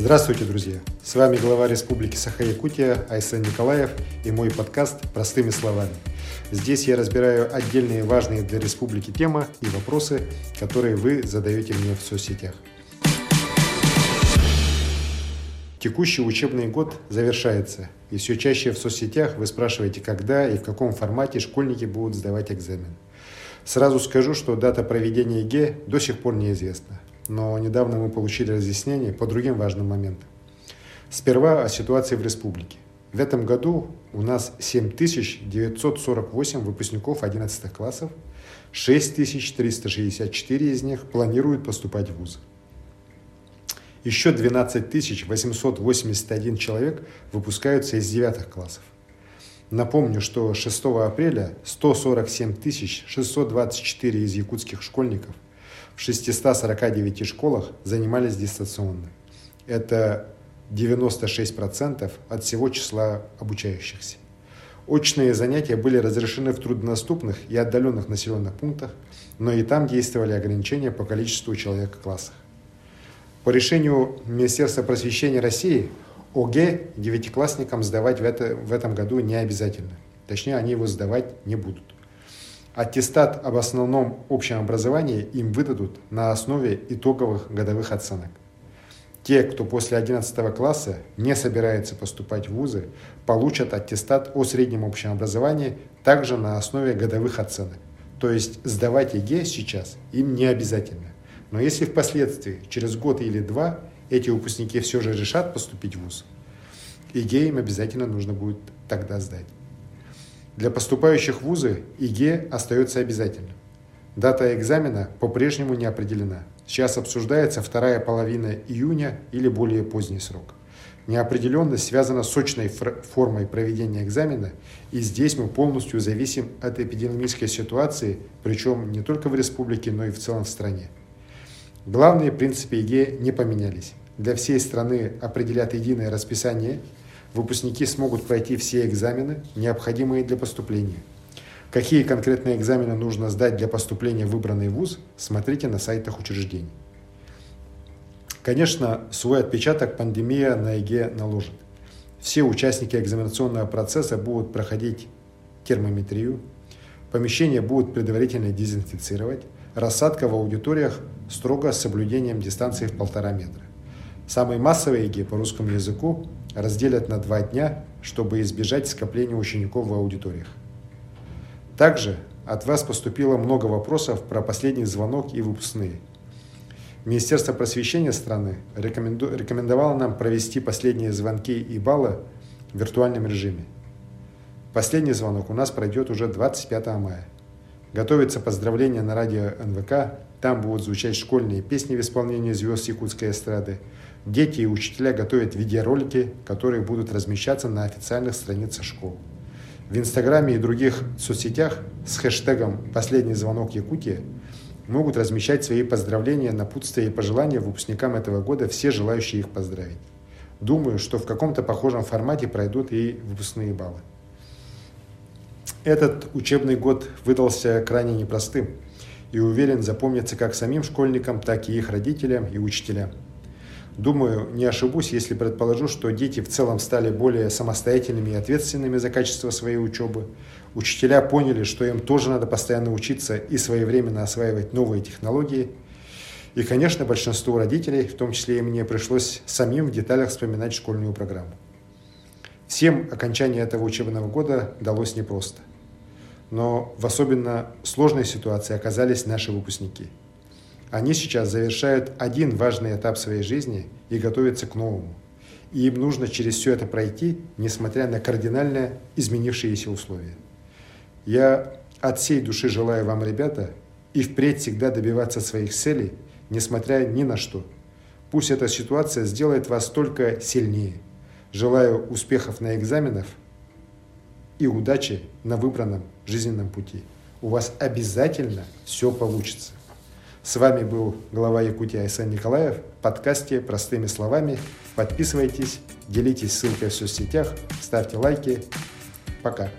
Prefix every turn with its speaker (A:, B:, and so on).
A: Здравствуйте, друзья! С вами глава Республики Саха-Якутия Айсен Николаев и мой подкаст «Простыми словами». Здесь я разбираю отдельные важные для республики темы и вопросы, которые вы задаете мне в соцсетях. Текущий учебный год завершается, и все чаще в соцсетях вы спрашиваете, когда и в каком формате школьники будут сдавать экзамен. Сразу скажу, что дата проведения ЕГЭ до сих пор неизвестна но недавно мы получили разъяснение по другим важным моментам. Сперва о ситуации в республике. В этом году у нас 7948 выпускников 11 классов, 6364 из них планируют поступать в ВУЗ. Еще 12 881 человек выпускаются из 9 классов. Напомню, что 6 апреля 147 624 из якутских школьников – в 649 школах занимались дистанционно. Это 96% от всего числа обучающихся. Очные занятия были разрешены в труднодоступных и отдаленных населенных пунктах, но и там действовали ограничения по количеству человек в классах. По решению Министерства просвещения России ОГЭ девятиклассникам сдавать в, это, в этом году не обязательно. Точнее, они его сдавать не будут. Аттестат об основном общем образовании им выдадут на основе итоговых годовых оценок. Те, кто после 11 класса не собирается поступать в вузы, получат аттестат о среднем общем образовании также на основе годовых оценок. То есть сдавать ЕГЭ сейчас им не обязательно. Но если впоследствии, через год или два, эти выпускники все же решат поступить в ВУЗ, ЕГЭ им обязательно нужно будет тогда сдать. Для поступающих в вузы ЕГЭ остается обязательным. Дата экзамена по-прежнему не определена. Сейчас обсуждается вторая половина июня или более поздний срок. Неопределенность связана с с очной формой проведения экзамена, и здесь мы полностью зависим от эпидемической ситуации, причем не только в республике, но и в целом в стране. Главные принципы ЕГЭ не поменялись. Для всей страны определят единое расписание – выпускники смогут пройти все экзамены, необходимые для поступления. Какие конкретные экзамены нужно сдать для поступления в выбранный вуз, смотрите на сайтах учреждений. Конечно, свой отпечаток пандемия на ЕГЭ наложит. Все участники экзаменационного процесса будут проходить термометрию, помещения будут предварительно дезинфицировать, рассадка в аудиториях строго с соблюдением дистанции в полтора метра. Самый массовый ЕГЭ по русскому языку разделят на два дня, чтобы избежать скопления учеников в аудиториях. Также от вас поступило много вопросов про последний звонок и выпускные. Министерство просвещения страны рекомендовало нам провести последние звонки и балы в виртуальном режиме. Последний звонок у нас пройдет уже 25 мая. Готовится поздравление на радио НВК, там будут звучать школьные песни в исполнении звезд якутской эстрады, Дети и учителя готовят видеоролики, которые будут размещаться на официальных страницах школ. В Инстаграме и других соцсетях с хэштегом «Последний звонок Якутия» могут размещать свои поздравления, напутствия и пожелания выпускникам этого года все желающие их поздравить. Думаю, что в каком-то похожем формате пройдут и выпускные баллы. Этот учебный год выдался крайне непростым и уверен запомнится как самим школьникам, так и их родителям и учителям. Думаю, не ошибусь, если предположу, что дети в целом стали более самостоятельными и ответственными за качество своей учебы. Учителя поняли, что им тоже надо постоянно учиться и своевременно осваивать новые технологии. И, конечно, большинству родителей, в том числе и мне, пришлось самим в деталях вспоминать школьную программу. Всем окончание этого учебного года далось непросто. Но в особенно сложной ситуации оказались наши выпускники – они сейчас завершают один важный этап своей жизни и готовятся к новому. И им нужно через все это пройти, несмотря на кардинально изменившиеся условия. Я от всей души желаю вам, ребята, и впредь всегда добиваться своих целей, несмотря ни на что. Пусть эта ситуация сделает вас только сильнее. Желаю успехов на экзаменах и удачи на выбранном жизненном пути. У вас обязательно все получится. С вами был глава Якутии Айсен Николаев в подкасте «Простыми словами». Подписывайтесь, делитесь ссылкой в соцсетях, ставьте лайки. Пока.